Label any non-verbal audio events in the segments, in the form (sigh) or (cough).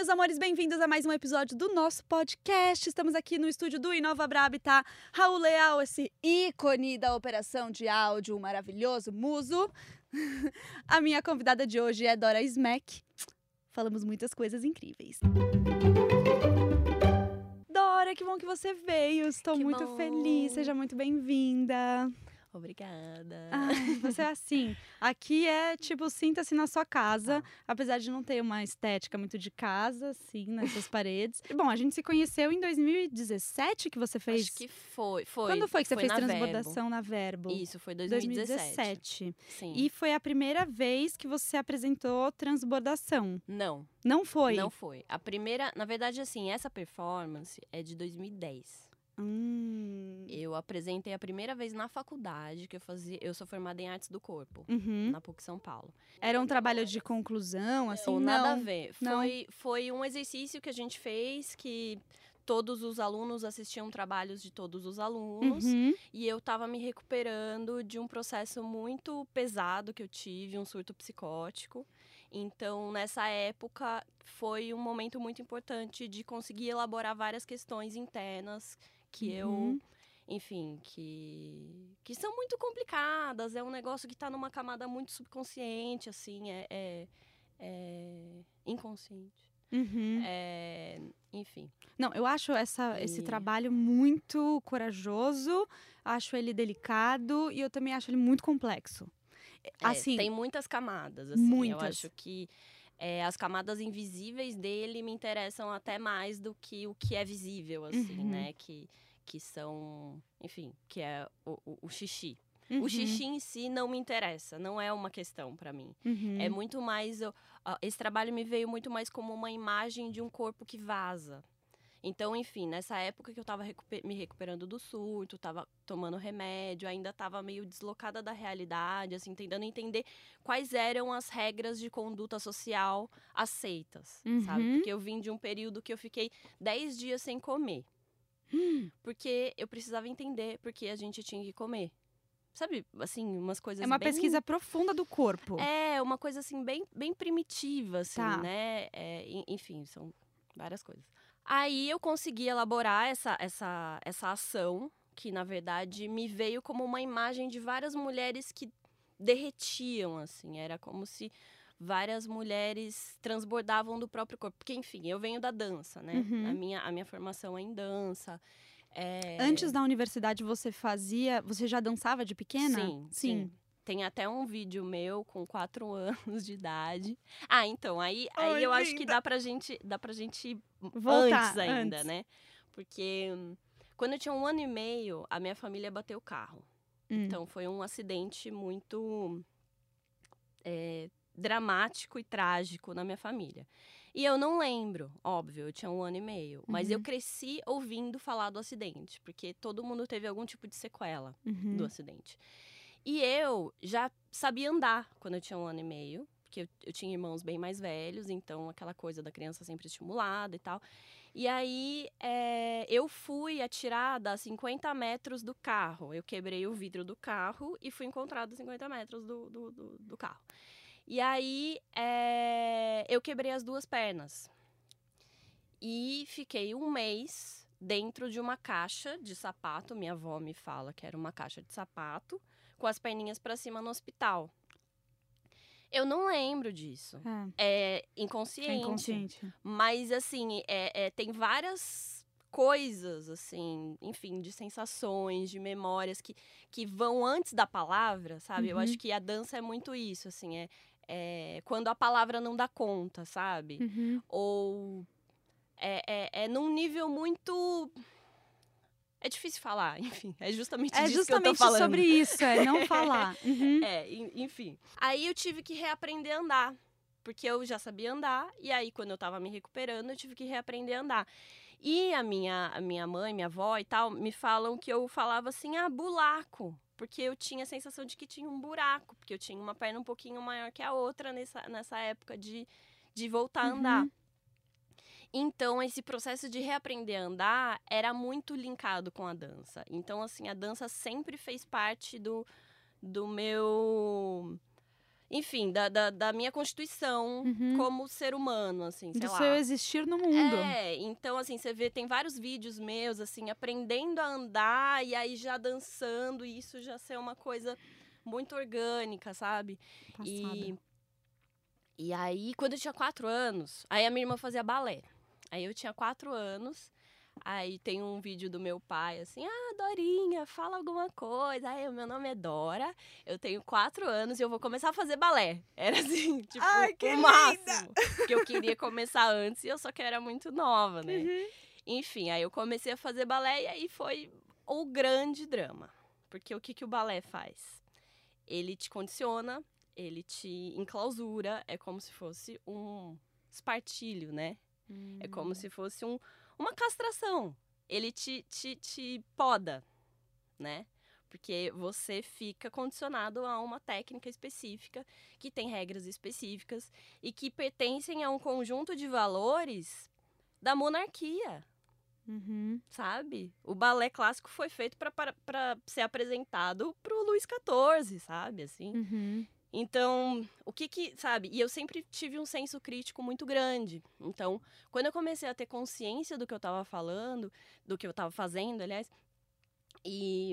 meus amores, bem-vindos a mais um episódio do nosso podcast. Estamos aqui no estúdio do Inova Brab, tá? Raul Leal, esse ícone da operação de áudio maravilhoso, muso. (laughs) A minha convidada de hoje é Dora Smack. Falamos muitas coisas incríveis. Dora, que bom que você veio. Estou Que muito bom. feliz. Seja muito bem-vinda. Obrigada. Ai, você é (laughs) assim. Aqui é tipo, sinta-se na sua casa, Tá. apesar de não ter uma estética muito de casa, assim, nessas paredes. Bom, a gente se conheceu em 2017 que você fez. Acho que foi. foi Quando foi que você fez na Verbo. transbordação na Verbo? Isso, foi 2017. 2017. Sim. E foi a primeira vez que você apresentou transbordação. Não, Não foi? não foi. A primeira, na verdade, assim, essa performance é de 2010. Hum. Eu apresentei a primeira vez na faculdade, que eu fazia. Eu sou formada em artes do corpo, Uhum. na PUC São Paulo. Era um trabalho de conclusão, assim? Não, nada a ver. não. Foi, foi um exercício que a gente fez que todos os alunos assistiam trabalhos de todos os alunos. Uhum. E eu tava me recuperando de um processo muito pesado que eu tive, um surto psicótico. Então, nessa época, foi um momento muito importante de conseguir elaborar várias questões internas que Uhum. eu, enfim, que, que são muito complicadas. É um negócio que tá numa camada muito subconsciente, assim, é, é, é inconsciente. Uhum. É, enfim. Não, eu acho essa, esse E- trabalho muito corajoso, acho ele delicado e eu também acho ele muito complexo. É, Assim, tem muitas camadas, assim. muitas. Eu acho que é, as camadas invisíveis dele me interessam até mais do que o que é visível, assim, Uhum. né? Que, que são, enfim, que é o, o, o xixi. uhum, O xixi em si não me interessa, não é uma questão pra mim. uhum. É muito mais. eu- Esse trabalho me veio muito mais como uma imagem de um corpo que vaza. Então, enfim, nessa época que eu tava recupe- me recuperando do surto, tava tomando remédio, ainda tava meio deslocada da realidade, assim, tentando entender quais eram as regras de conduta social aceitas, sabe? Uhum. Porque eu vim de um período que eu fiquei 10 dias sem comer. Porque eu precisava entender porque a gente tinha que comer. Sabe, assim, umas coisas É uma bem- pesquisa profunda do corpo. é, uma coisa assim, bem, bem primitiva, assim, Tá. né? É, en- enfim, são várias coisas. Aí eu consegui elaborar essa, essa, essa ação, que na verdade me veio como uma imagem de várias mulheres que derretiam, assim. Era como se várias mulheres transbordavam do próprio corpo. Porque, enfim, eu venho da dança, né? Uhum. A, minha, a minha formação é em dança. É... Antes da universidade você fazia, você já dançava de pequena? Sim, sim. Tem até um vídeo meu com quatro (laughs) anos de idade. Ah, então, aí, aí Ai, eu acho que linda. dá pra gente, dá pra gente Voltar antes ainda, antes. né? Porque hum, quando eu tinha um ano e meio, a minha família bateu o carro. Hum. Então foi um acidente muito é, dramático e trágico na minha família. E eu não lembro, óbvio, eu tinha um ano e meio. Mas eu Uhum. cresci ouvindo falar do acidente, porque todo mundo teve algum tipo de sequela Uhum. do acidente. E eu já sabia andar quando eu tinha um ano e meio, porque eu, eu tinha irmãos bem mais velhos, então aquela coisa da criança sempre estimulada e tal. E aí é, eu fui atirada a 50 metros do carro. Eu quebrei o vidro do carro e fui encontrada a 50 metros do, do, do- do carro. E aí é, eu quebrei as duas pernas. E fiquei um mês dentro de uma caixa de sapato. Minha avó me fala que era uma caixa de sapato, com as perninhas pra cima no hospital. Eu não lembro disso. É, É inconsciente. é inconsciente. Mas, assim, é, é, tem várias coisas, assim, enfim, de sensações, de memórias que, que vão antes da palavra, sabe? Eu Uhum. acho que a dança é muito isso, assim, é, é quando a palavra não dá conta, sabe? Uhum. Ou é, é, é num nível muito. É difícil falar, (laughs) enfim. É justamente É disso que eu justamente tô falando. sobre isso, é não (laughs) falar. Uhum. É, en- enfim. Aí eu tive que reaprender a andar. Porque eu já sabia andar, e aí, quando eu tava me recuperando, eu tive que reaprender a andar. E a minha, a minha mãe, minha avó e tal, me falam que eu falava assim, ah, bulaco. Porque eu tinha a sensação de que tinha um buraco, porque eu tinha uma perna um pouquinho maior que a outra nessa, nessa época de, de voltar a andar. Uhum. Então, esse processo de reaprender a andar era muito linkado com a dança. Então, assim, a dança sempre fez parte do, do meu enfim, da, da, da minha constituição Uhum. como ser humano, assim, sei Do lá. seu existir no mundo. É, então assim, você vê, tem vários vídeos meus, assim, aprendendo a andar e aí já dançando, e isso já ser uma coisa muito orgânica, sabe? Passada. E, e aí, quando eu tinha quatro anos, aí a minha irmã fazia balé. Aí eu tinha quatro anos, aí tem um vídeo do meu pai, assim, ah, Dorinha, fala alguma coisa. Aí, o meu nome é Dora, eu tenho quatro anos e eu vou começar a fazer balé. (laughs) Era assim, tipo, Ai, que o máximo. Porque eu queria começar antes e eu só que era muito nova, né? Uhum. Enfim, aí eu comecei a fazer balé e aí foi o grande drama. Porque o que, que o balé faz? Ele te condiciona, ele te enclausura, é como se fosse um espartilho, né? É Hum. como se fosse um, uma castração. Ele te, te, te poda, né? Porque você fica condicionado a uma técnica específica, que tem regras específicas e que pertencem a um conjunto de valores da monarquia Uhum. sabe? O balé clássico foi feito para ser apresentado pro Luís XIV, sabe? Assim. Uhum. Então, o que que, sabe? E eu sempre tive um senso crítico muito grande. Então, quando eu comecei a ter consciência do que eu estava falando, do que eu estava fazendo, aliás, e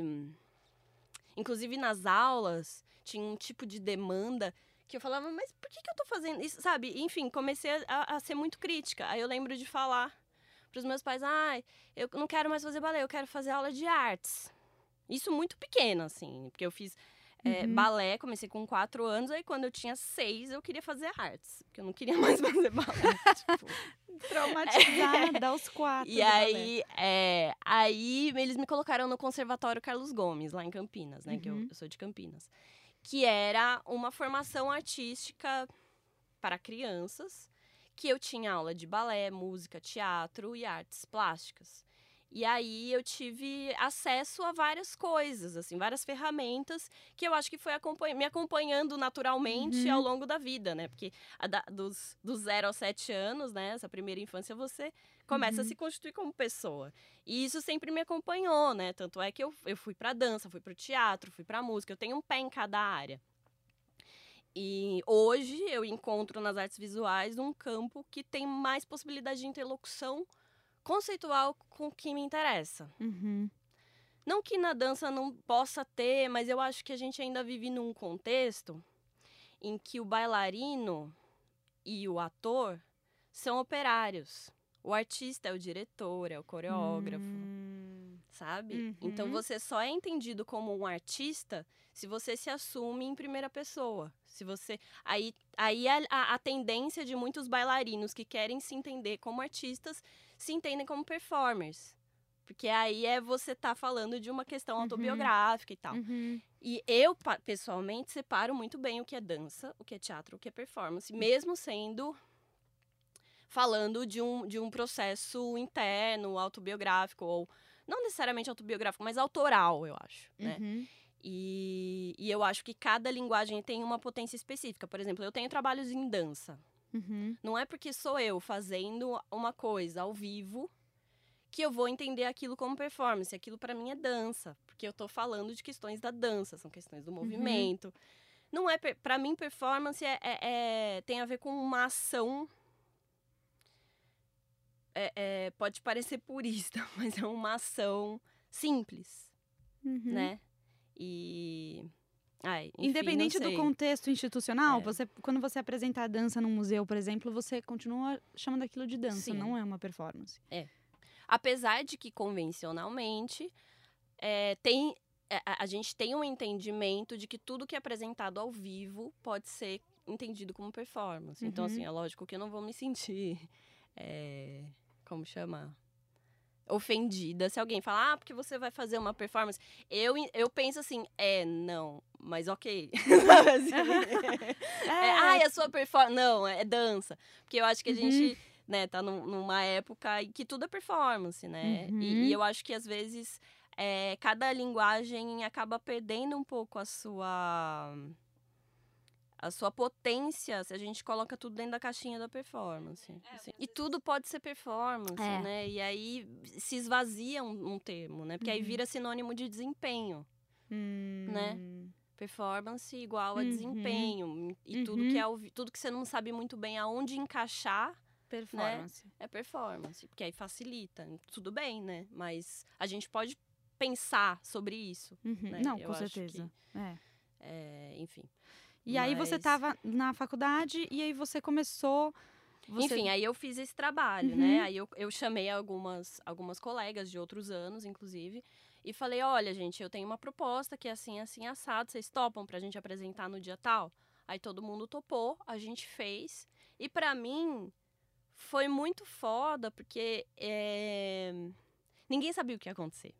inclusive nas aulas tinha um tipo de demanda que eu falava, mas por que, que eu tô fazendo isso, sabe? Enfim, comecei a, a ser muito crítica. Aí eu lembro de falar pros meus pais, ai, eu não quero mais fazer balé, eu quero fazer aula de artes. Isso muito pequena, assim, porque eu fiz é, Uhum. balé, comecei com quatro anos, aí quando eu tinha seis eu queria fazer artes, porque eu não queria (laughs) mais fazer balé. tipo. (laughs) Traumatizada aos quatro. E aí, é, aí eles me colocaram no Conservatório Carlos Gomes, lá em Campinas, né? Que eu, Uhum. eu sou de Campinas. Que era uma formação artística para crianças, que eu tinha aula de balé, música, teatro e artes plásticas. E aí eu tive acesso a várias coisas, assim, várias ferramentas que eu acho que foi acompanha- me acompanhando naturalmente Uhum. ao longo da vida, né? Porque a da- dos, dos zero aos sete anos, né? Essa primeira infância, você começa a Uhum. se constituir como pessoa. E isso sempre me acompanhou, né? Tanto é que eu, eu fui pra dança, fui pro teatro, fui pra música, eu tenho um pé em cada área. E hoje eu encontro nas artes visuais um campo que tem mais possibilidade de interlocução conceitual com o que me interessa. Uhum. Não que na dança não possa ter, mas eu acho que a gente ainda vive num contexto em que o bailarino e o ator são operários. O artista é o diretor, é o coreógrafo, Hum. sabe? Então Uhum. você só é entendido como um artista se você se assume em primeira pessoa. Se você aí aí a, a, a tendência de muitos bailarinos que querem se entender como artistas se entendem como performers. Porque aí é você tá falando de uma questão Uhum. autobiográfica e tal. Uhum. E eu, pessoalmente, separo muito bem o que é dança, o que é teatro, o que é performance, mesmo sendo falando de um, de um processo interno, autobiográfico, ou não necessariamente autobiográfico, mas autoral, eu acho. Né? Uhum. E, e eu acho que cada linguagem tem uma potência específica. Por exemplo, eu tenho trabalhos em dança. Uhum. Não é porque sou eu fazendo uma coisa ao vivo que eu vou entender aquilo como performance. Aquilo para mim é dança, porque eu tô falando de questões da dança, são questões do movimento. Não é para mim performance é, é- é- tem a ver com uma ação. é- é, pode parecer purista, (laughs) mas é uma ação simples, Uhum. né? E ai, enfim, Independente do contexto institucional, É. você, quando você apresenta a dança num museu, por exemplo, você continua chamando aquilo de dança, Sim. não é uma performance. Apesar de que convencionalmente é, tem é, a, a gente tem um entendimento de que tudo que é apresentado ao vivo pode ser entendido como performance. Então, Uhum. assim, é lógico que eu não vou me sentir. (laughs) é, como chama? Ofendida se alguém falar, ah, porque você vai fazer uma performance. Eu, eu penso assim, é, não, mas ok. Sabe (laughs) assim? É, ai, a sua performance. Não, é dança. Porque eu acho que a Uhum. gente, né, tá num- numa época em que tudo é performance, né? Uhum. E, e eu acho que às vezes é, cada linguagem acaba perdendo um pouco a sua. A sua potência se a gente coloca tudo dentro da caixinha da performance. assim. E tudo pode ser performance, É. né? E aí se esvazia um, um termo, né? Porque aí Uhum. vira sinônimo de desempenho. Hum, né? Performance igual a Uhum. desempenho. E tudo Uhum. que é o vi- tudo que você não sabe muito bem aonde encaixar Performance. é performance. Porque aí facilita. Tudo bem, né? Mas a gente pode pensar sobre isso. Uhum. né? Não, Eu com acho certeza. É. É, enfim. E aí você Mas- tava na faculdade e aí você começou. você- Enfim, aí eu fiz esse trabalho, Uhum. né? Aí eu, eu chamei algumas, algumas colegas de outros anos, inclusive, e falei: olha, gente, eu tenho uma proposta que é assim, assim, assado, vocês topam pra gente apresentar no dia tal? Aí todo mundo topou, a gente fez. E pra mim foi muito foda, porque é, ninguém sabia o que ia acontecer.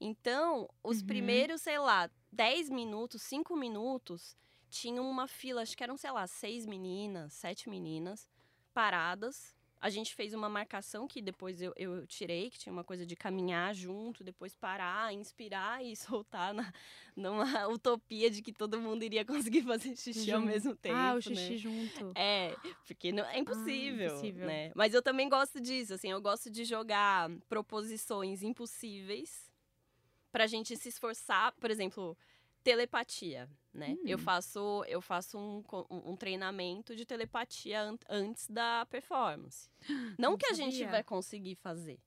Então, os Uhum. primeiros, sei lá, 10 minutos, 5 minutos, tinha uma fila, acho que eram, sei lá, seis meninas, sete meninas, paradas. A gente fez uma marcação que depois eu, eu tirei, que tinha uma coisa de caminhar junto, depois parar, inspirar e (laughs) soltar na, numa utopia de que todo mundo iria conseguir fazer xixi ao Junto. mesmo tempo. ah, o né? xixi junto. É, porque não, é impossível, impossível. né? Mas eu também gosto disso, assim, eu gosto de jogar proposições impossíveis pra gente se esforçar, por exemplo, telepatia, né? Eu Hum. faço eu faço um, um treinamento de telepatia an- antes da performance. (gasps) Não, Não que a gente sabia. vai conseguir fazer,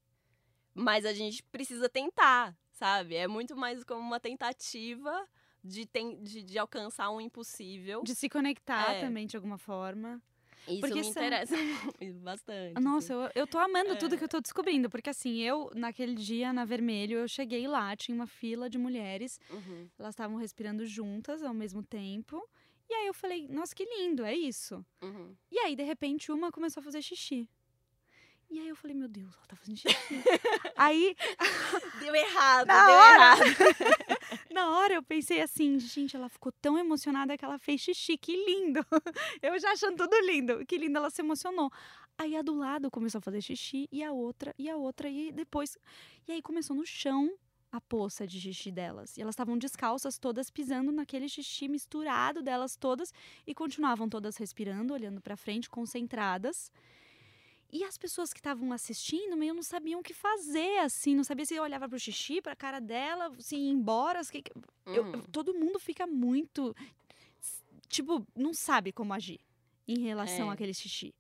mas a gente precisa tentar, sabe? É muito mais como uma tentativa de, de, de alcançar um impossível. De se conectar É. também de alguma forma. Isso Porque me são- interessa (laughs) (laughs) bastante. Nossa, assim. eu, eu tô amando tudo É. que eu tô descobrindo. Porque assim, eu, naquele dia, na Vermelho, eu cheguei lá, tinha uma fila de mulheres. Uhum. Elas estavam respirando juntas ao mesmo tempo. E aí eu falei, nossa, que lindo, é isso. Uhum. E aí, de repente, uma começou a fazer xixi. E aí eu falei, meu Deus, ela tá fazendo xixi. (laughs) aí, Deu errado, Na deu hora! errado. Na hora, eu pensei assim, gente, ela ficou tão emocionada que ela fez xixi, que lindo. (laughs) Eu já achando tudo lindo, que lindo, ela se emocionou. Aí a do lado começou a fazer xixi, e a outra, e a outra, e depois. E aí começou no chão a poça de xixi delas. E elas estavam descalças, todas pisando naquele xixi misturado delas todas, e continuavam todas respirando, olhando pra frente, concentradas. E as pessoas que estavam assistindo meio não sabiam o que fazer, assim, não sabia se olhava pro xixi, pra cara dela, se ia embora, se eu- eu- todo mundo fica muito. Tipo, não sabe como agir em relação É. àquele xixi.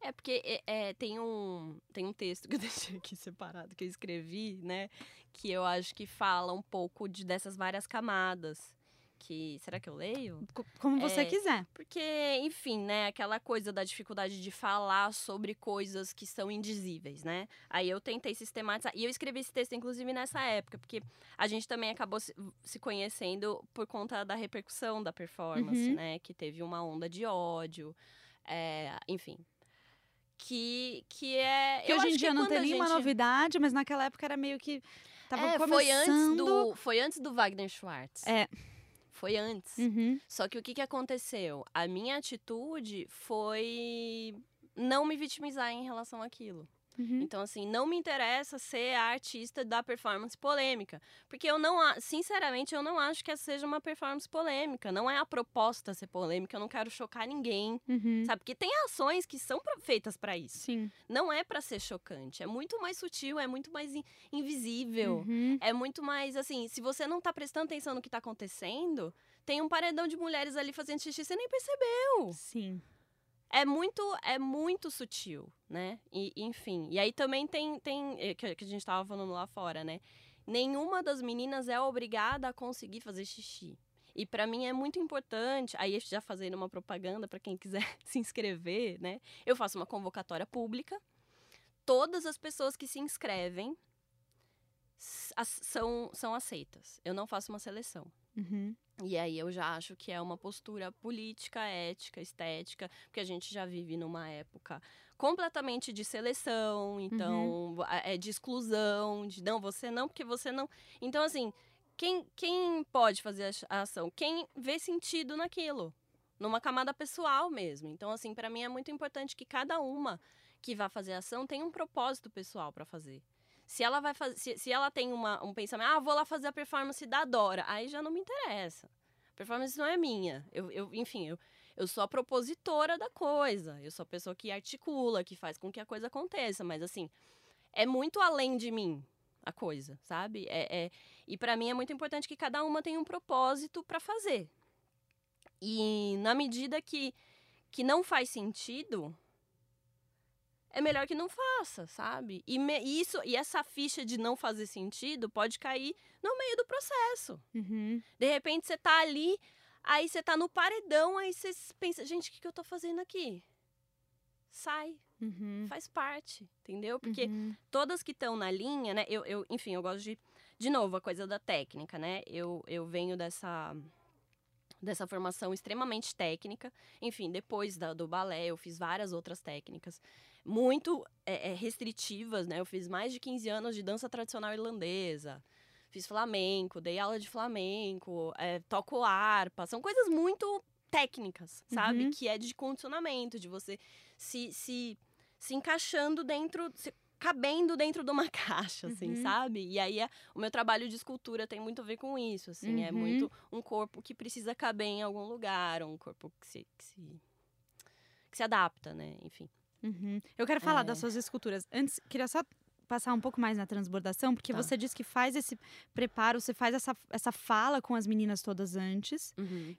É porque é, é, tem, um, tem um texto (laughs) que eu deixei aqui separado, que eu escrevi, né? Que eu acho que fala um pouco de, dessas várias camadas. Que. Será que eu leio? Co- Como você É. quiser. Porque, enfim, né, aquela coisa da dificuldade de falar sobre coisas que são indizíveis, né? Aí eu tentei sistematizar. E eu escrevi esse texto, inclusive, nessa época, porque a gente também acabou se, se conhecendo por conta da repercussão da performance, Uhum. né? Que teve uma onda de ódio, é, enfim. Que, que é. Que hoje em dia não tem nenhuma gente- novidade, mas naquela época era meio que. Tava É, começando. foi antes do. Foi antes do Wagner Schwartz. É. Foi antes. Uhum. Só que o que, que aconteceu? A minha atitude foi não me vitimizar em relação àquilo. Uhum. Então, assim, não me interessa ser a artista da performance polêmica. Porque eu não, sinceramente, eu não acho que essa seja uma performance polêmica. Não é a proposta ser polêmica, eu não quero chocar ninguém. Uhum. Sabe? Porque tem ações que são feitas pra isso. Sim. Não é pra ser chocante. É muito mais sutil, é muito mais in- invisível. Uhum. É muito mais assim, se você não tá prestando atenção no que tá acontecendo, tem um paredão de mulheres ali fazendo xixi, você nem percebeu. Sim. É muito, é muito sutil, né? E, enfim. E aí também tem, tem eh, que, a gente tava falando lá fora, né? Nenhuma das meninas é obrigada a conseguir fazer xixi. E pra mim é muito importante, aí já fazendo uma propaganda pra quem quiser (laughs) se inscrever, né? Eu faço uma convocatória pública. Todas as pessoas que se inscrevem são, são aceitas. Eu não faço uma seleção. Uhum. E aí eu já acho que é uma postura política, ética, estética, porque a gente já vive numa época completamente de seleção, então a- é de exclusão, de não, você não, porque você não. Então, assim, quem, quem pode fazer a ação? Quem vê sentido naquilo, numa camada pessoal mesmo. Então, assim, para mim é muito importante que cada uma que vá fazer a ação tenha um propósito pessoal para fazer. Se ela vai fazer, se, se ela tem uma, um pensamento, ah, vou lá fazer a performance da Dora, aí já não me interessa. A performance não é minha. Eu, eu enfim, eu, eu sou a propositora da coisa. Eu sou a pessoa que articula, que faz com que a coisa aconteça. Mas assim, é muito além de mim. a coisa, sabe? É, é e para mim é muito importante que cada uma tenha um propósito para fazer. E na medida que, que não faz sentido, é melhor que não faça, sabe? E me, isso e essa ficha de não fazer sentido pode cair no meio do processo. Uhum. De repente você tá ali, aí você tá no paredão, aí você pensa, gente, o que, que eu tô fazendo aqui? Sai, Uhum. faz parte, entendeu? Porque Uhum. todas que estão na linha, né? Eu, eu, enfim, eu gosto de. De novo, a coisa da técnica, né? Eu, eu venho dessa. Dessa formação extremamente técnica. Enfim, depois da, do balé, eu fiz várias outras técnicas muito é, é, restritivas, né? Eu fiz mais de 15 anos de dança tradicional irlandesa. Fiz flamenco, dei aula de flamenco, é, toco harpa. São coisas muito técnicas, sabe? Uhum. Que é de condicionamento, de você se, se, se encaixando dentro, se cabendo dentro de uma (laughs) caixa, assim, Uhum. sabe? E aí é- o meu trabalho de escultura tem muito a ver com isso, assim. É Uhum. muito um corpo que precisa caber em algum lugar, um corpo que se, que se, que se adapta, né? Enfim. Uhum. Eu quero falar É. das suas esculturas. Antes, queria só passar um pouco mais na transbordação, porque Tá. você disse que faz esse preparo, você faz essa, essa fala com as meninas todas antes,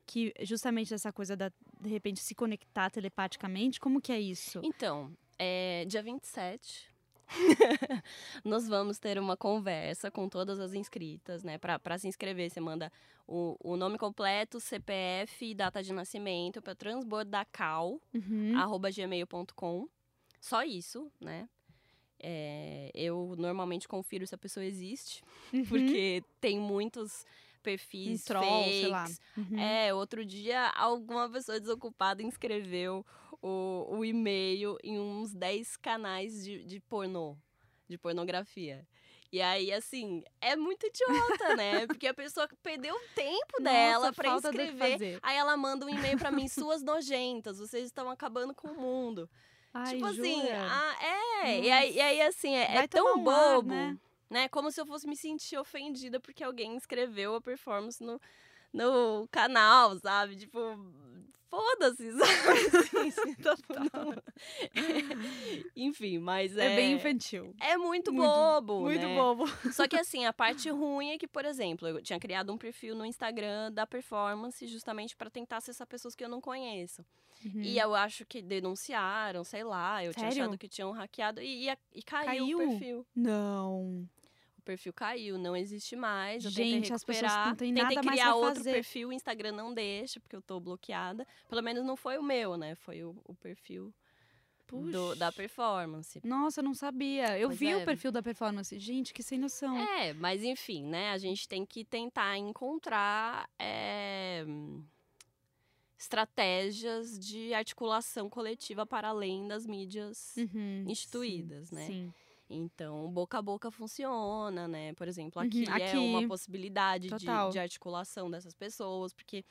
que justamente essa coisa da, de repente, se conectar telepaticamente. Como que é isso? Então, é, dia 27, (laughs) nós vamos ter uma conversa com todas as inscritas, né? Para se inscrever, você manda o, o nome completo, CPF e data de nascimento para transbordacal, Uhum. arroba gmail.com. Só isso, né? É, eu normalmente confiro se a pessoa existe, porque tem muitos um perfis troll, sei lá. fakes, Uhum. é, outro dia alguma pessoa desocupada inscreveu o, o e-mail em uns 10 canais de, de pornô, de pornografia. E aí, assim, é muito idiota, né? (laughs) Porque a pessoa perdeu o tempo dela inscrever. fazer. Aí ela manda um e-mail pra mim, suas nojentas, vocês estão acabando com o mundo. Ai, tipo assim, jura? ah, é. E aí, e aí, assim, é, é tão ar, bobo, né? né? Como se eu fosse me sentir ofendida porque alguém escreveu a performance no, no canal, sabe? Tipo, foda-se, (laughs) sabe? Não. (laughs) Enfim, mas é. É bem infantil. É muito, Muito, bobo. Muito né? bobo. Só que (laughs) assim, a parte ruim é que, por exemplo, eu tinha criado um perfil no Instagram da performance justamente para tentar acessar pessoas que eu não conheço. Uhum. E eu acho que denunciaram, sei lá, eu tinha Sério? achado que tinham hackeado e, e, e caiu, Caiu? o perfil. Não. O perfil caiu, não existe mais. Eu Gente, tentei as pessoas não têm tentei nada mais criar pra outro fazer. perfil, o Instagram não deixa, porque eu tô bloqueada. Pelo menos não foi o meu, né? Foi o, o perfil do- da performance. Nossa, eu não sabia. Eu Pois vi é. o perfil da performance. Gente, que sem noção. É, mas enfim, né? A gente tem que tentar encontrar é, estratégias de articulação coletiva para além das mídias Uhum, instituídas, sim, né? Sim. Então, boca a boca funciona, né? Por exemplo, Uhum, aqui, é aqui, uma possibilidade de, de articulação dessas pessoas, porque,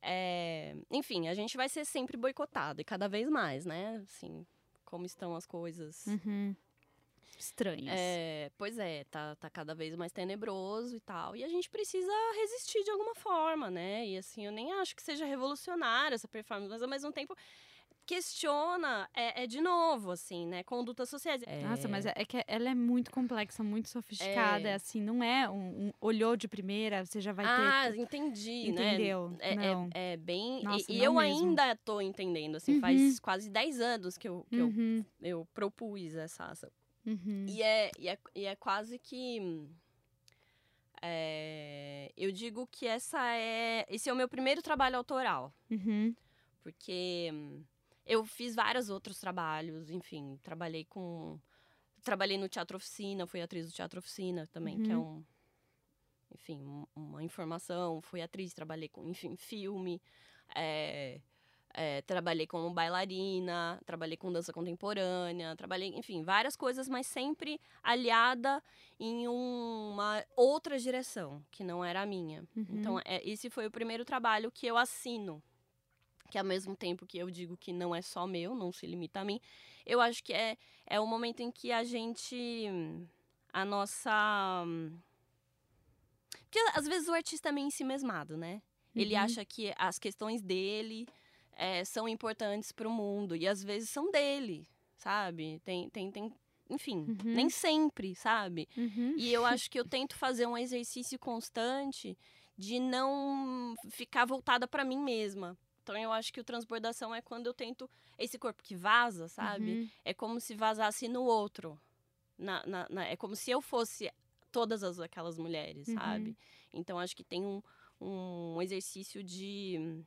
é, enfim, a gente vai ser sempre boicotado e cada vez mais, né? Assim, como estão as coisas. Uhum. Estranhas. É, pois é, tá, tá cada vez mais tenebroso e tal. E a gente precisa resistir de alguma forma, né? E assim, eu nem acho que seja revolucionária essa performance, mas ao mesmo tempo questiona, é, é de novo, assim, né? Condutas sociais. Nossa, mas é, é que ela é muito complexa, muito sofisticada. É. É. assim, não é um, um olhou de primeira, você já vai ah, ter. entendi, né? Entendeu? É, é- não. é bem. e- Nossa, e eu mesmo. ainda tô entendendo, assim, Uhum. faz quase 10 anos que eu, que eu, Uhum, eu propus essa ação. uhum. E é, e é, e é quase que. é, eu digo que essa é. Esse é o meu primeiro trabalho autoral. Uhum. Porque eu fiz vários outros trabalhos, enfim, trabalhei com. Trabalhei no Teatro Oficina, fui atriz do Teatro Oficina também, que é um. Enfim, um- uma informação. Fui atriz, trabalhei com, enfim, filme. é, é, trabalhei como bailarina, trabalhei com dança contemporânea, trabalhei, enfim, várias coisas, mas sempre aliada em uma outra direção, que não era a minha. Uhum. Então, é, esse foi o primeiro trabalho que eu assino. Que ao mesmo tempo que eu digo que não é só meu, não se limita a mim, eu acho que é, é o momento em que a gente. A nossa. Porque às vezes o artista é meio ensimesmado, né? Ele Uhum. acha que as questões dele é, são importantes para o mundo. E às vezes são dele, sabe? Tem, tem, tem enfim, Uhum. nem sempre, sabe? Uhum. E eu acho que eu tento fazer um exercício constante de não ficar voltada pra mim mesma. Então eu acho que o transbordação é quando eu tento esse corpo que vaza, sabe? Uhum. É como se vazasse no outro. Na, na- na- é como se eu fosse todas as, aquelas mulheres, Uhum. sabe? Então acho que tem um, um exercício de,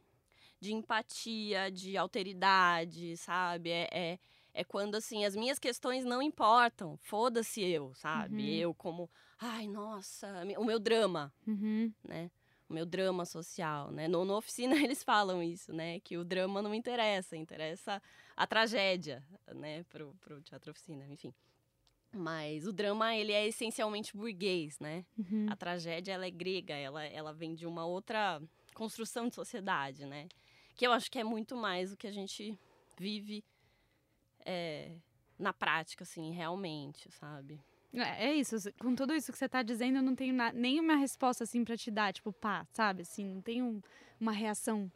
de empatia, de alteridade, sabe? É, é, é quando assim, as minhas questões não importam. Foda-se eu, sabe? Uhum. Eu como, ai, nossa, o meu drama, Uhum. né? O meu drama social, né? No, no oficina (laughs) eles falam isso, né? Que o drama não interessa, interessa a tragédia, né? Pro, pro teatro oficina, enfim. Mas o drama, ele é essencialmente burguês, né? Uhum. A tragédia, ela é grega, ela, ela vem de uma outra construção de sociedade, né? Que eu acho que é muito mais o que a gente vive é, na prática, assim, realmente, sabe? É, é isso, com tudo isso que você tá dizendo, eu não tenho na- nenhuma resposta assim pra te dar, tipo, pá, sabe? Assim, não tenho um- uma reação.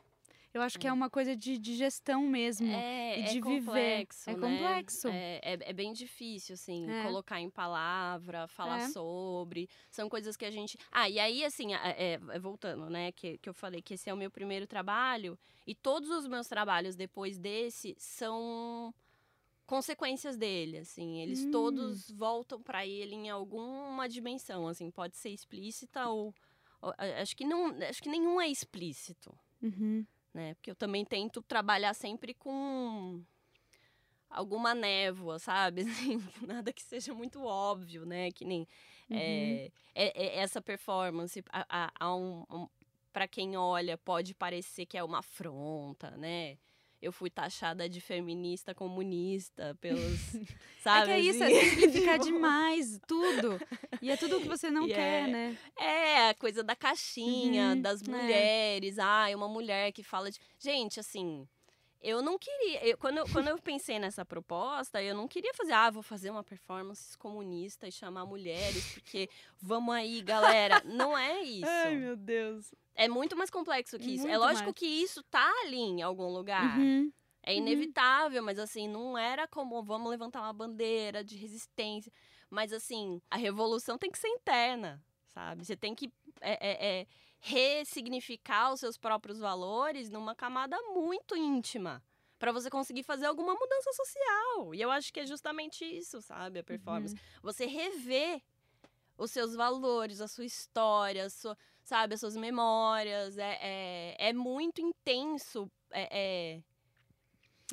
Eu acho que é uma coisa de, de gestão mesmo. É, e é de viver. complexo, É né? complexo. É, é, é bem difícil, assim, É. colocar em palavra, falar É. sobre. São coisas que a gente. Ah, e aí, assim, é, é, voltando, né, que, que eu falei que esse é o meu primeiro trabalho, e todos os meus trabalhos depois desse são consequências dele, assim. Eles Hum. todos voltam pra ele em alguma dimensão, assim, pode ser explícita ou. ou- acho que não. Acho que nenhum é explícito Uhum. né? Porque eu também tento trabalhar sempre com alguma névoa, sabe? (laughs) Assim, nada que seja muito óbvio, né? Que nem Uhum. é, é- é essa performance, a, a, a um, um, para quem olha, pode parecer que é uma afronta, né? Eu fui taxada de feminista comunista pelos, (laughs) É (laughs) sabe? que é isso, é assim? simplificar (laughs) demais tudo. E é tudo o que você não E quer, é- né? É, a coisa da caixinha, Uhum, das é. mulheres. Ai, uma mulher que fala de. Gente, assim, eu não queria. eu- quando, eu, quando eu pensei nessa proposta, eu não queria fazer, ah, vou fazer uma performance comunista e chamar mulheres, porque vamos aí, galera. não é isso. meu Deus. É muito mais complexo que isso. é Muito lógico mais. que isso tá ali em algum lugar. Uhum. É inevitável, mas assim, não era como vamos levantar uma bandeira de resistência. Mas assim, a revolução tem que ser interna, sabe? Você tem que é, é, é, ressignificar os seus próprios valores numa camada muito íntima. Pra você conseguir fazer alguma mudança social. E eu acho que é justamente isso, sabe? A performance. Você rever os seus valores, a sua história, a sua, sabe, as suas memórias. É, é, é muito intenso. É, é,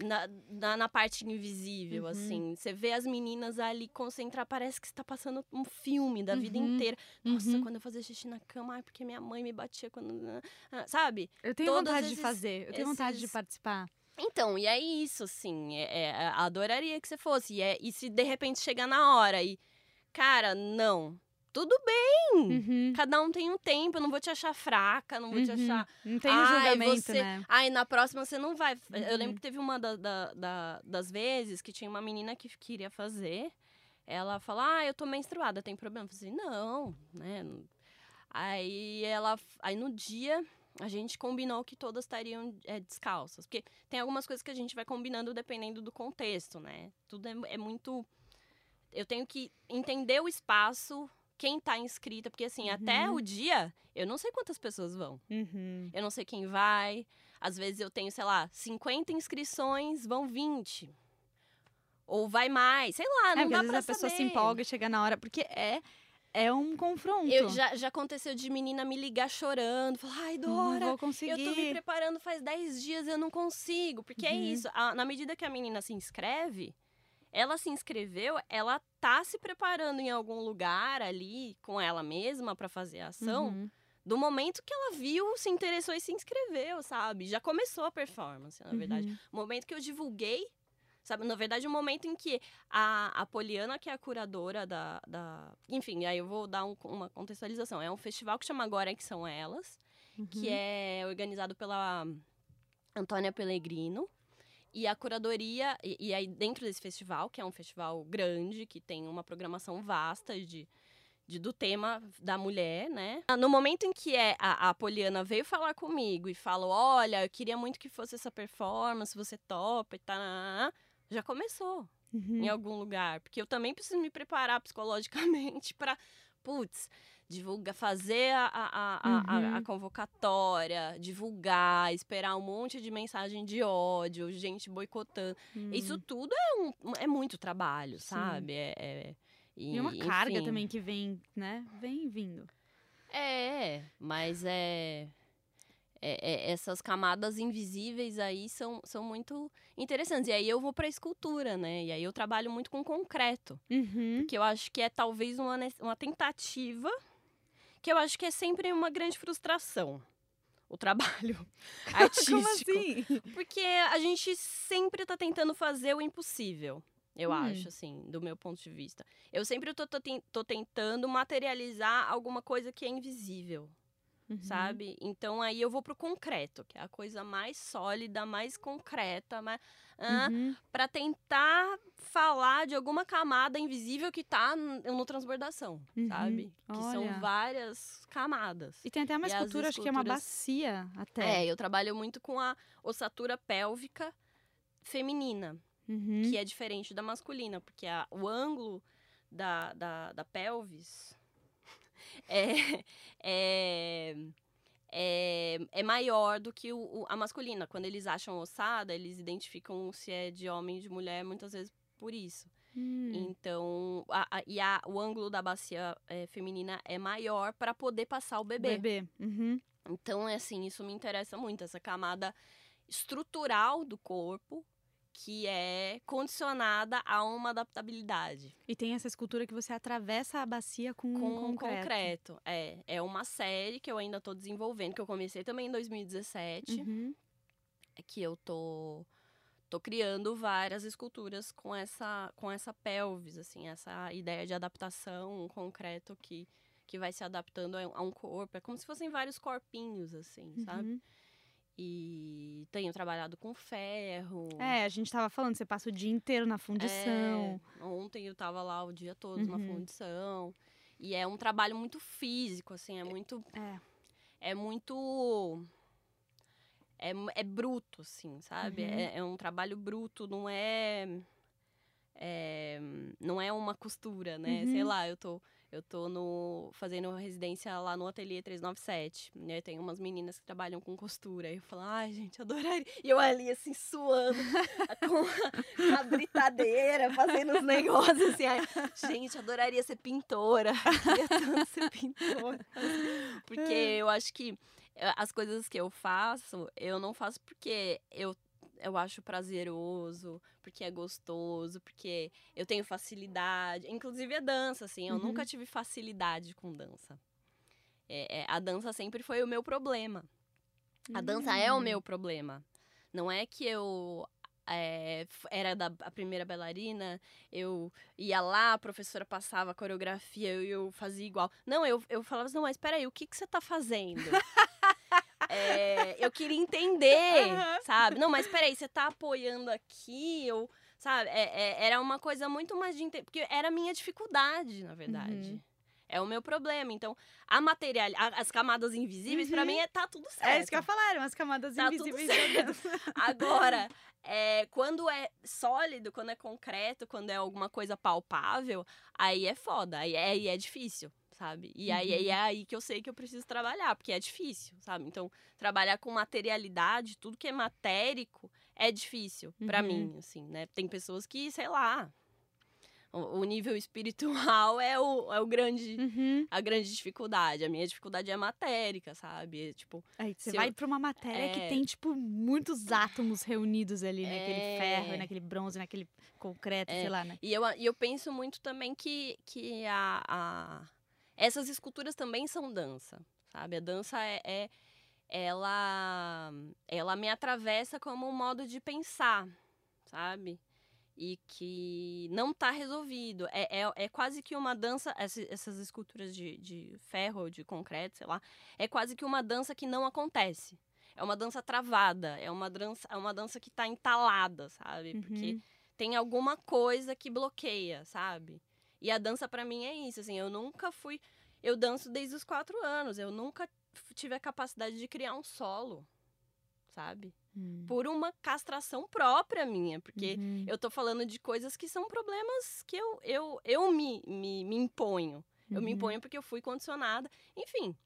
na, na, na parte invisível, Uhum. assim. Você vê as meninas ali concentrar, parece que você tá passando um filme da vida Uhum. inteira. Nossa, Uhum. quando eu fazia xixi na cama, ai, porque minha mãe me batia quando. ah, Sabe? Eu tenho Todos vontade de esses- fazer, eu tenho vontade de esses- participar. Então, e é isso, assim. É, é, adoraria que você fosse. E, é, e se de repente chegar na hora e. Cara, não. Tudo bem. Uhum. Cada um tem um tempo. Eu não vou te achar fraca, não vou te Uhum. achar. Não tem Ai, julgamento, você- né? Ai, na próxima você não vai. Eu Uhum. lembro que teve uma da- da- da- das vezes que tinha uma menina que queria fazer. Ela falou: Ah, eu tô menstruada, tem problema? Eu falei: Não, né? Aí ela. Aí no dia. A gente combinou que todas estariam é, descalças. Porque tem algumas coisas que a gente vai combinando dependendo do contexto, né? Tudo é, é muito. Eu tenho que entender o espaço, quem tá inscrita, porque assim, até Uhum. o dia, eu não sei quantas pessoas vão. Uhum. Eu não sei quem vai. Às vezes eu tenho, sei lá, 50 inscrições, vão 20. Ou vai mais, sei lá, É, não porque dá às vezes a pessoa se empolga e chega na hora, porque é, é um confronto. Eu, já, já aconteceu de menina me ligar chorando, falar, ai, não Dora, vou conseguir. eu tô me preparando faz 10 dias e eu não consigo. Porque é Uhum. isso, a- na medida que a menina se inscreve, ela se inscreveu, ela tá se preparando em algum lugar ali com ela mesma pra fazer a ação. Uhum. Do momento que ela viu, se interessou e se inscreveu, sabe? Já começou a performance, na verdade. Uhum. O momento que eu divulguei, sabe? Na verdade, o momento em que a, a Poliana, que é a curadora da, da. Enfim, aí eu vou dar um- uma contextualização. É um festival que chama Agora que São Elas, que Uhum. é organizado pela Antônia Pellegrino. E a curadoria, e, e aí dentro desse festival, que é um festival grande, que tem uma programação vasta de, de- do tema da mulher, né? No momento em que é, a, a Poliana veio falar comigo e falou: Olha, eu queria muito que fosse essa performance, você topa e tá. Já começou. Uhum. em algum lugar, porque eu também preciso me preparar psicologicamente (laughs) para, putz, divulgar, fazer a, a, a, a, Uhum. a convocatória, divulgar, esperar um monte de mensagem de ódio, gente boicotando. Hum. Isso tudo é, um, é muito trabalho, Sim. sabe? É, é- E uma carga enfim. também que vem, né? Vem vindo. É, mas é, é- é- essas camadas invisíveis aí são, são muito interessantes. E aí eu vou pra escultura, né? E aí eu trabalho muito com concreto. Uhum. Que eu acho que é talvez uma, uma tentativa, que eu acho que é sempre uma grande frustração. O trabalho (laughs) artístico. Como assim? Porque a gente sempre tá tentando fazer o impossível. Eu Hum. acho, assim, do meu ponto de vista. Eu sempre tô, tô, tô tentando materializar alguma coisa que é invisível, Uhum. sabe? Então aí eu vou pro concreto, que é a coisa mais sólida, mais concreta, mais, ah, Uhum. para tentar falar de alguma camada invisível que tá no transbordação, Uhum. sabe? Que Olha. são várias camadas. E tem até uma E escultura, acho que é uma bacia até. É, eu trabalho muito com a ossatura pélvica feminina, Uhum. que é diferente da masculina, porque a- o ângulo da, da, da pelvis é, (laughs) é, é, é maior do que o, o- a masculina. Quando eles acham ossada, eles identificam se é de homem e de mulher, muitas vezes por isso. Hum. Então, a- a- e a- o ângulo da bacia é, feminina é maior para poder passar o bebê. Bebê. Uhum. Então, é assim, isso me interessa muito, essa camada estrutural do corpo que é condicionada a uma adaptabilidade E tem essa escultura que você atravessa a bacia com, com um concreto. concreto. É, é uma série que eu ainda estou desenvolvendo, que eu comecei também em 2017, Uhum. que eu tô tô criando várias esculturas com essa com essa pelvis, assim, essa ideia de adaptação, um concreto que que vai se adaptando a a um corpo, é como se fossem vários corpinhos assim, sabe? E tenho trabalhado com ferro. É, a gente tava falando, você passa o dia inteiro na fundição. É, ontem eu tava lá o dia todo na Uhum. fundição. E é um trabalho muito físico, assim, é muito. É. É muito. É, é bruto, assim, sabe? Uhum. É, é um trabalho bruto, não é. é, não é uma costura, né? Uhum. Sei lá, eu tô. Eu tô no, fazendo residência lá no Ateliê 397. Né? Tem umas meninas que trabalham com costura. Aí eu falo, ai, gente, adoraria. E eu ali, assim, suando, (laughs) com a britadeira, fazendo os negócios, assim. Ai, gente, adoraria ser pintora. (laughs) Queria ser pintora. Porque eu acho que eh, as coisas que eu faço, eu não faço porque eu eu acho prazeroso, porque é gostoso, porque eu tenho facilidade. Inclusive a dança, assim, eu Uhum. nunca tive facilidade com dança. É, é, a dança sempre foi o meu problema. A dança é o Hum. meu problema. Não é que eu é, era da, a primeira bailarina, eu ia lá, a professora passava a coreografia, eu, eu fazia igual. Não, eu, eu falava assim, não, mas peraí, o que, que você tá fazendo? (laughs) É, eu queria entender, (laughs) Aham. sabe? Não, mas peraí, você tá apoiando aqui, ou, sabe? É- é- era uma coisa muito mais de porque era a minha dificuldade, na verdade. Uhum. É o meu problema. Então, a material, a- as camadas invisíveis, pra Uhum. mim, é, tá tudo certo. É isso que eu ia falar, eram as camadas Tá tudo invisíveis da certo. (laughs) Agora, é, quando é sólido, quando é concreto, quando é alguma coisa palpável, aí é foda, aí é, aí é difícil, sabe? E aí, Uhum. é aí que eu sei que eu preciso trabalhar, porque é difícil, sabe? Então, trabalhar com materialidade, tudo que é matérico, é difícil pra Uhum. mim, assim, né? Tem pessoas que, sei lá, o, nível espiritual (laughs) é o, é o grande... Uhum. A grande dificuldade. A minha dificuldade é matérica, sabe? É, tipo, Aí você vai eu- pra uma matéria que É. tem, tipo, muitos átomos reunidos ali, naquele É. ferro, e naquele bronze, naquele concreto, É. sei lá, né? E eu, e eu penso muito também que, que a, a- essas esculturas também são dança, sabe? A dança é, é- ela, ela me atravessa como um modo de pensar, sabe? E que não tá resolvido. É, é, é quase que uma dança, essa- essas esculturas de, de ferro ou de concreto, sei lá, é quase que uma dança que não acontece. É uma dança travada, é uma dança, é uma dança que tá entalada, sabe? Porque Uhum. tem alguma coisa que bloqueia, sabe? E a dança pra mim é isso, assim, eu nunca fui, eu danço desde os quatro anos, eu nunca tive a capacidade de criar um solo, sabe? Hum. por uma castração própria minha, porque Uhum. eu tô falando de coisas que são problemas que eu, eu, eu me, me, me imponho. Eu me Uhum. imponho porque eu fui condicionada. Enfim,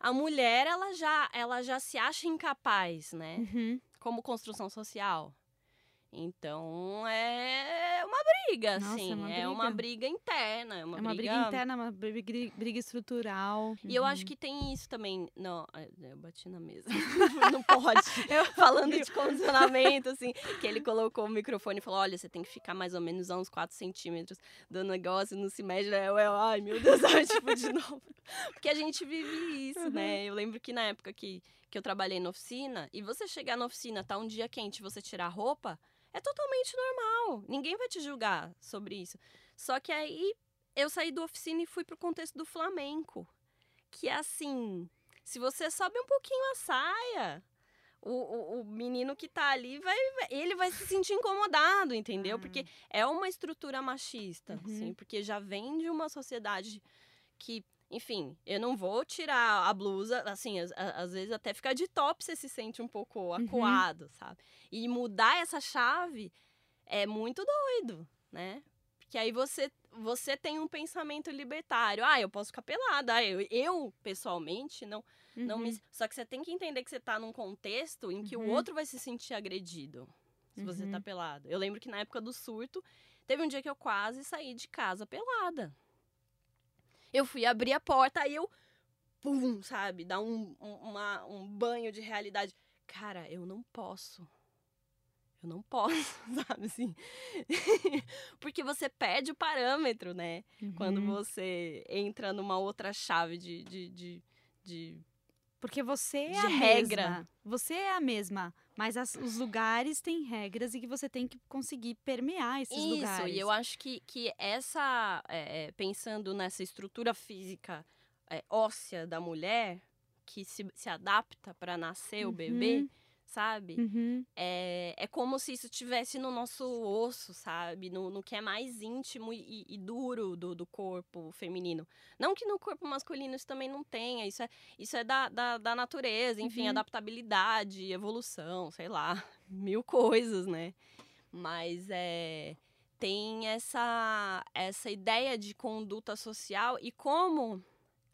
a mulher, ela já, ela já se acha incapaz, né? Uhum. Como construção social. Então, é uma briga, Nossa, é assim. uma é uma briga. briga interna. É uma, É uma briga interna, uma briga, briga estrutural. E eu Uhum. acho que tem isso também. Não, é, eu bati na mesa. (laughs) não pode. (laughs) Eu falando de condicionamento, assim, que ele colocou o microfone e falou: olha, você tem que ficar mais ou menos a uns 4 centímetros do negócio, não se mede. né? Eu, eu, ai, meu Deus, (laughs) ai, tipo, de novo. Porque a gente vive isso, né? Eu lembro que na época que, que eu trabalhei na oficina, e você chegar na oficina, tá um dia quente você tirar a roupa, é totalmente normal. Ninguém vai te julgar sobre isso. Só que aí eu saí da oficina e fui pro contexto do flamenco. Que é assim, se você sobe um pouquinho a saia, o, o, o menino que tá ali, vai, ele vai se sentir incomodado, entendeu? Ah. Porque é uma estrutura machista, Uhum. assim, porque já vem de uma sociedade que, enfim, eu não vou tirar a blusa, assim, às, vezes até ficar de top você se sente um pouco acuado, sabe? E mudar essa chave é muito doido, né? Porque aí você, você tem um pensamento libertário. Ah, eu posso ficar pelada. Ah, eu, eu pessoalmente, não, não me. Uhum. Só que você tem que entender que você tá num contexto em que Uhum. o outro vai se sentir agredido se você tá Uhum. pelado. Eu lembro que na época do surto, teve um dia que eu quase saí de casa pelada. Eu fui abrir a porta, aí eu. Pum, sabe? Dar um, um, uma- um banho de realidade. Cara, eu não posso. Eu não posso, (laughs) sabe assim? (laughs) Porque você perde o parâmetro, né? Quando Uhum. você entra numa outra chave de, de, de, de Porque você é a regra. mesma. Você é a mesma. Mas as- os lugares têm regras e que você tem que conseguir permear esses Isso, lugares. e eu acho que, que essa, é, é, pensando nessa estrutura física é, óssea da mulher, que se, se adapta para nascer o bebê, Uhum. Sabe? Uhum. É, é como se isso tivesse no nosso osso, sabe? No, no que é mais íntimo e, e duro do, do corpo feminino. Não que no corpo masculino isso também não tenha, isso é, isso é da, da, da natureza, enfim, Uhum. adaptabilidade, evolução, sei lá, (laughs) mil coisas, né? Mas é, tem essa, essa ideia de conduta social e como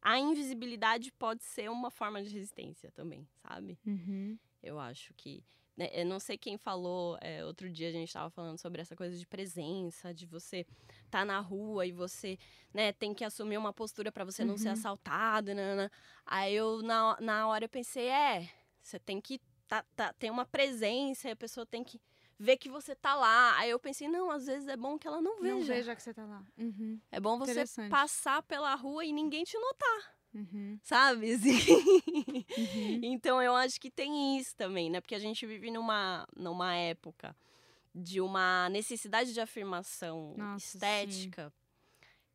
a invisibilidade pode ser uma forma de resistência também, sabe? Uhum. Eu acho que. né, eu não sei quem falou, é, outro dia a gente estava falando sobre essa coisa de presença, de você tá na rua e você né, tem que assumir uma postura para você não ser Uhum. assaltado. nanana. Aí eu, na, na hora, eu pensei, é, você tem que tá, tá, ter uma presença, a pessoa tem que ver que você tá lá. Aí eu pensei, não, às vezes é bom que ela não veja. Não veja que você tá lá. Uhum. É bom você passar pela rua e ninguém te notar, Uhum. sabe? (laughs) Assim. Uhum. Então eu acho que tem isso também, né? Porque a gente vive numa, numa época de uma necessidade de afirmação Nossa, sim. estética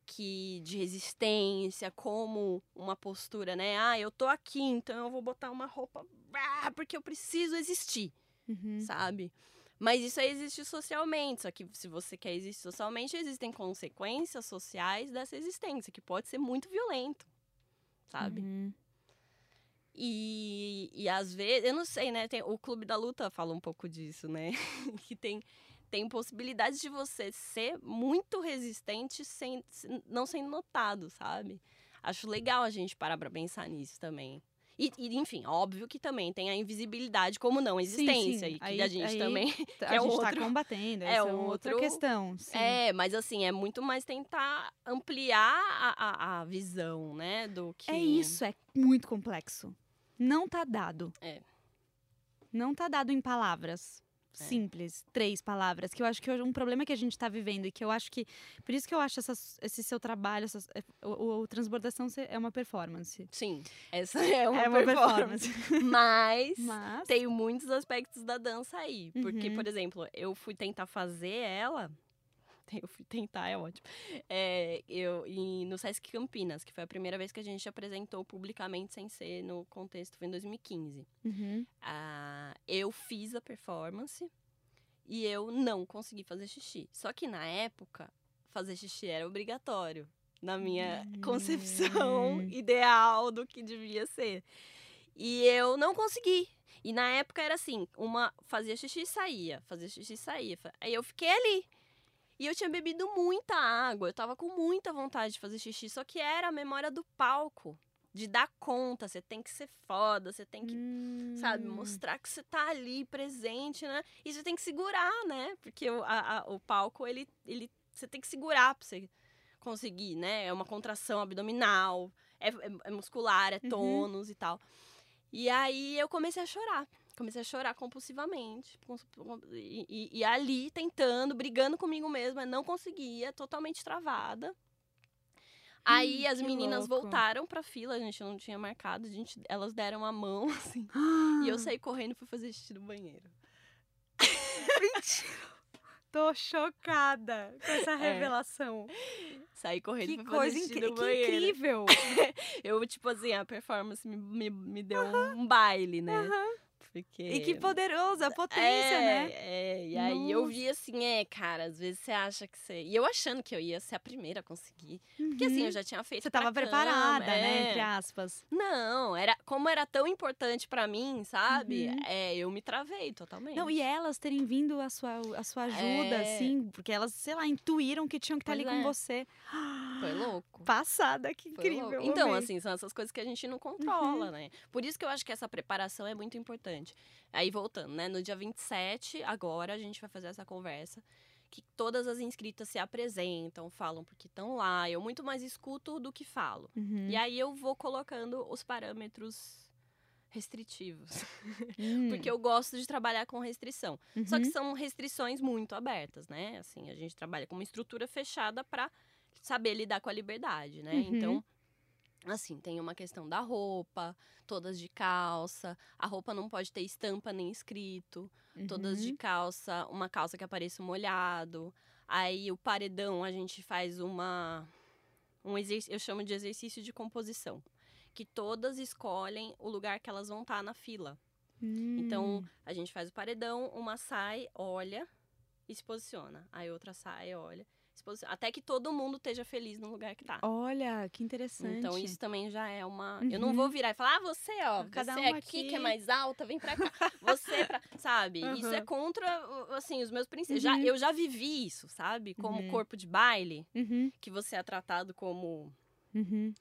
que de resistência, como uma postura, né? Ah, eu tô aqui, então eu vou botar uma roupa ah, porque eu preciso existir, Uhum. sabe? Mas isso aí existe socialmente, só que se você quer existir socialmente, existem consequências sociais dessa existência, que pode ser muito violento, sabe? Uhum. E, e às vezes, eu não sei, né? Tem, o Clube da Luta fala um pouco disso, né? (laughs) que tem, tem possibilidade de você ser muito resistente sem, se- não sendo notado, sabe? Acho legal a gente parar pra pensar nisso também. E, e, enfim, óbvio que também tem a invisibilidade como não existência. sim. E que Aí- a gente aí também. (laughs) (laughs) A é gente tá outro- combatendo. é essa é um outra outro- questão. Sim. É, mas assim, é muito mais tentar ampliar a, a, a visão, né? Do que. É isso, é muito complexo. Não tá dado. É. Não tá dado em palavras. É. Simples, três palavras, que eu acho que hoje um problema que a gente tá vivendo e que eu acho que. Por isso que eu acho essas- esse seu trabalho, essas- é, o, o Transbordação é uma performance. Sim, essa é uma, é uma performance. (laughs) Mas. Mas. tem muitos aspectos da dança aí. Porque, Uhum. por exemplo, eu fui tentar fazer ela. (laughs) Eu fui tentar, é ótimo. É, eu, em- no Sesc Campinas, que foi a primeira vez que a gente apresentou publicamente sem ser no contexto, foi em 2015. Uhum. Ah, eu fiz a performance e eu não consegui fazer xixi. Só que na época, fazer xixi era obrigatório. Na minha concepção Hum. (laughs) ideal do que devia ser. E eu não consegui. E na época era assim, uma fazia xixi e saía, fazia xixi e saía. Aí eu fiquei ali. E eu tinha bebido muita água, eu tava com muita vontade de fazer xixi, só que era a memória do palco, de dar conta, você tem que ser foda, você tem que, hum. sabe, mostrar que você tá ali presente, né? E você tem que segurar, né? Porque o, a, a, o palco, ele, ele, você tem que segurar pra você conseguir, né? É uma contração abdominal, é, é, é muscular, é uhum. tônus uhum. e tal. E aí eu comecei a chorar. Comecei a chorar compulsivamente. E, e, e ali, tentando, brigando comigo mesma, não conseguia, totalmente travada. Aí hum, as meninas louco. voltaram pra fila, a gente não tinha marcado, a gente, elas deram a mão, (laughs) assim. e eu saí correndo pra fazer xixi no banheiro. (laughs) Mentira! Tô chocada com essa é. revelação. É. Saí correndo que pra coisa fazer no banheiro. Que incrível! (laughs) eu, tipo assim, a performance me, me, me deu uh -huh. um baile, né? Uh -huh. Porque... E que poderosa, a potência, é, né? É, e aí Nossa. eu vi assim, é, cara, às vezes você acha que você. E eu achando que eu ia ser a primeira a conseguir. Uhum. Porque assim, eu uhum. já tinha feito. Você tava preparada, cama, né? É. Entre aspas. Não, era como era tão importante para mim, sabe? Uhum. É, eu me travei totalmente. Não, e elas terem vindo a sua, a sua ajuda, é... assim, porque elas, sei lá, intuíram que tinham que estar ali com é. você. Foi louco. Passada, que incrível. Então, assim, são essas coisas que a gente não controla, uhum. né? Por isso que eu acho que essa preparação é muito importante. Aí voltando, né? No dia 27, agora a gente vai fazer essa conversa. Que todas as inscritas se apresentam, falam porque estão lá. Eu muito mais escuto do que falo. Uhum. E aí eu vou colocando os parâmetros restritivos. Hum. (laughs) porque eu gosto de trabalhar com restrição. Uhum. Só que uhum. são restrições muito abertas, né? Assim, a gente trabalha com uma estrutura fechada para saber lidar com a liberdade, né? Uhum. Então, Assim, tem uma questão da roupa, todas de calça. A roupa não pode ter estampa nem escrito. Uhum. Todas de uhum. calça, uma calça que apareça molhado. Aí o paredão a gente faz uma um exercício, eu chamo de exercício de composição, que todas escolhem o lugar que elas vão estar tá na fila. Hum. Então, a gente faz o paredão, uma sai, olha e se posiciona. Aí outra sai, olha até que todo mundo esteja feliz no lugar que tá. Olha, que interessante. Então isso também já é uma. Uhum. Eu não vou virar e falar, ah, você, ó, Cada você um aqui, aqui que é mais alta, vem pra cá. (laughs) você pra. Sabe? Uhum. Isso é contra, assim, os meus princípios. Uhum. Já, eu já vivi isso, sabe? Como uhum. corpo de baile, uhum. que você é tratado como uhum.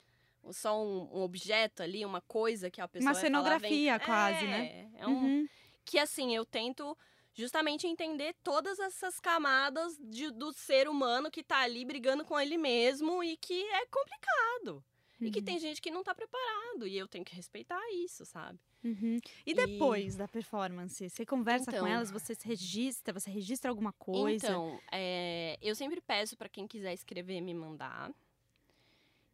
só um, um, objeto ali, uma coisa que a pessoa Uma cenografia, falar, quase, é, né? É um. Que assim, eu tento justamente entender todas essas camadas de, do ser humano que tá ali brigando com ele mesmo e que é complicado. Uhum. E que uhum. tem gente que não tá preparado. E eu tenho que respeitar isso, sabe? Uhum. E depois e... da performance? Você conversa então, com elas, você se registra, você registra alguma coisa? Então, é, eu sempre peço para quem quiser escrever me mandar.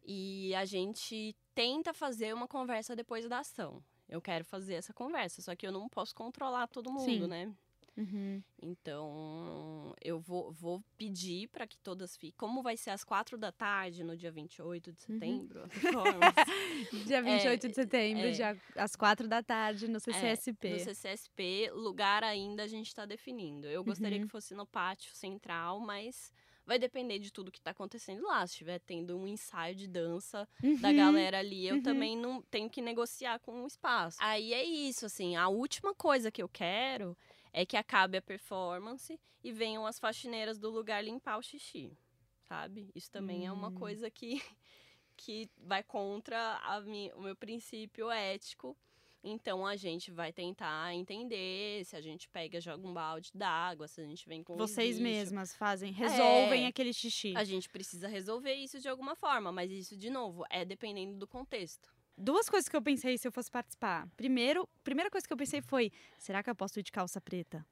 E a gente tenta fazer uma conversa depois da ação. Eu quero fazer essa conversa, só que eu não posso controlar todo mundo, Sim. né? Uhum. Então, eu vou, vou pedir para que todas fiquem. Como vai ser às quatro da tarde, no dia 28 de uhum. setembro? (laughs) Uhum. dia 28 é, de setembro, é, dia, às quatro da tarde, no CCSP. É, no CCSP, lugar ainda a gente está definindo. Eu gostaria que uhum. fosse no pátio central, mas vai depender de tudo que está acontecendo lá. Se estiver tendo um ensaio de dança uhum, da galera ali, eu uhum. também não tenho que negociar com o espaço. Aí é isso, assim, a última coisa que eu quero é que acabe a performance e venham as faxineiras do lugar limpar o xixi, sabe? Isso também hum. é uma hum. coisa que, (laughs) que vai contra minha, o meu princípio ético. Então a gente vai tentar entender se a gente pega, joga um balde d'água, se a gente vem com Vocês mesmas fazem, resolvem é, aquele xixi. A gente precisa resolver isso de alguma forma, mas isso, de novo, é dependendo do contexto duas coisas que eu pensei se eu fosse participar. Primeiro, primeira coisa que eu pensei foi: será que eu posso ir de calça preta?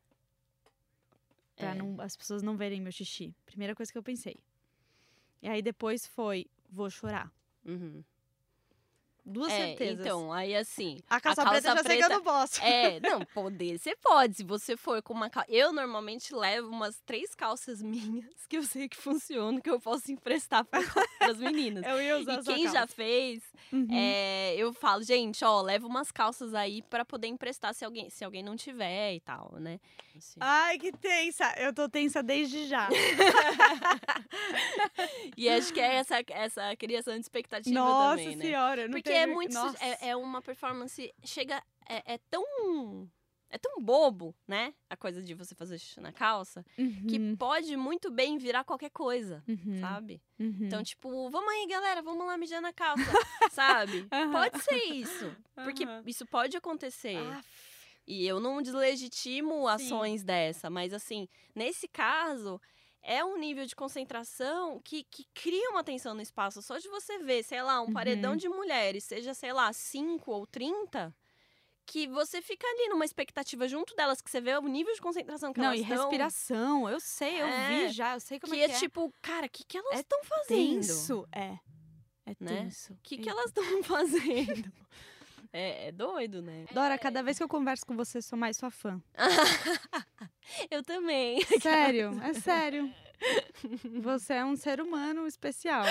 Pra é. não, as pessoas não verem meu xixi. Primeira coisa que eu pensei. E aí depois foi: vou chorar. Uhum. Duas é, certezas. Então, aí assim. A calça, a calça preta já preta, que eu não posso. É, (laughs) não, poder você pode. Se você for com uma calça. Eu normalmente levo umas três calças (laughs) minhas que eu sei que funcionam, que eu posso emprestar para as meninas. (laughs) eu ia usar E quem já fez, uhum. é, eu falo, gente, ó, leva umas calças aí para poder emprestar se alguém, se alguém não tiver e tal, né? Assim. Ai, que tensa. Eu tô tensa desde já. (laughs) E acho que é essa, essa criação de expectativa Nossa também, né? senhora. Não Porque teve... é muito. É, é uma performance. Chega. É, é tão. É tão bobo, né? A coisa de você fazer xixi na calça. Que Uhum, pode muito bem virar qualquer coisa, uhum, sabe? uhum. Então, tipo, vamos aí, galera, vamos lá mijar na (laughs) calça, sabe? Pode ser isso. Porque isso pode acontecer. Aff. E eu não deslegitimo ações dessa, mas assim, nesse caso, é um nível de concentração que, que cria uma tensão no espaço. Só de você ver, sei lá, um Uhum. paredão de mulheres, seja, sei lá, 5 ou 30, que você fica ali numa expectativa junto delas, que você vê o nível de concentração que Não, elas e estão. respiração. Eu sei, eu É. vi já. Eu sei como Que é é, que é. tipo, cara, o que, que elas É estão fazendo? tenso. É. É Né? tenso. O que, que Eita. elas estão (laughs) fazendo? (laughs) é, é doido, né? Dora, cada vez que eu converso com você, sou mais sua fã. (laughs) Eu também. (laughs) Sério, (laughs) é sério. Você é um ser humano especial.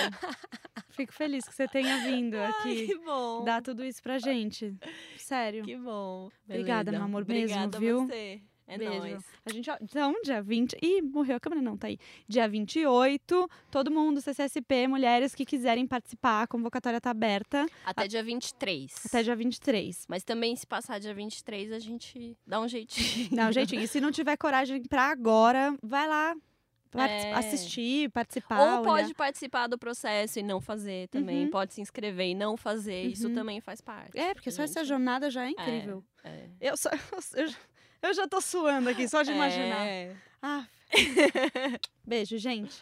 Fico feliz que você tenha vindo Ai, aqui que bom. dar tudo isso pra gente. Sério. Que bom. Obrigada, Beleza. meu amor, mesmo, Obrigada a viu? você. É Beijo. nóis. A gente, então, dia 20. Ih, morreu a câmera, não, tá aí. Dia 28, todo mundo, CCSP, mulheres que quiserem participar, a convocatória tá aberta Até dia 23. até dia 23. Mas também, se passar dia 23, a gente dá um jeitinho. (laughs) Não, jeitinho. E se não tiver coragem pra agora, vai lá É. assistir, participar. Ou olhar. pode participar do processo e não fazer também. Uhum. Pode se inscrever e não fazer. Isso Uhum. também faz parte. É, porque só essa gente. jornada já é incrível. É. Eu, só, (laughs) eu, já- eu já tô suando aqui, só de imaginar. É. Ah. (laughs) Beijo, gente.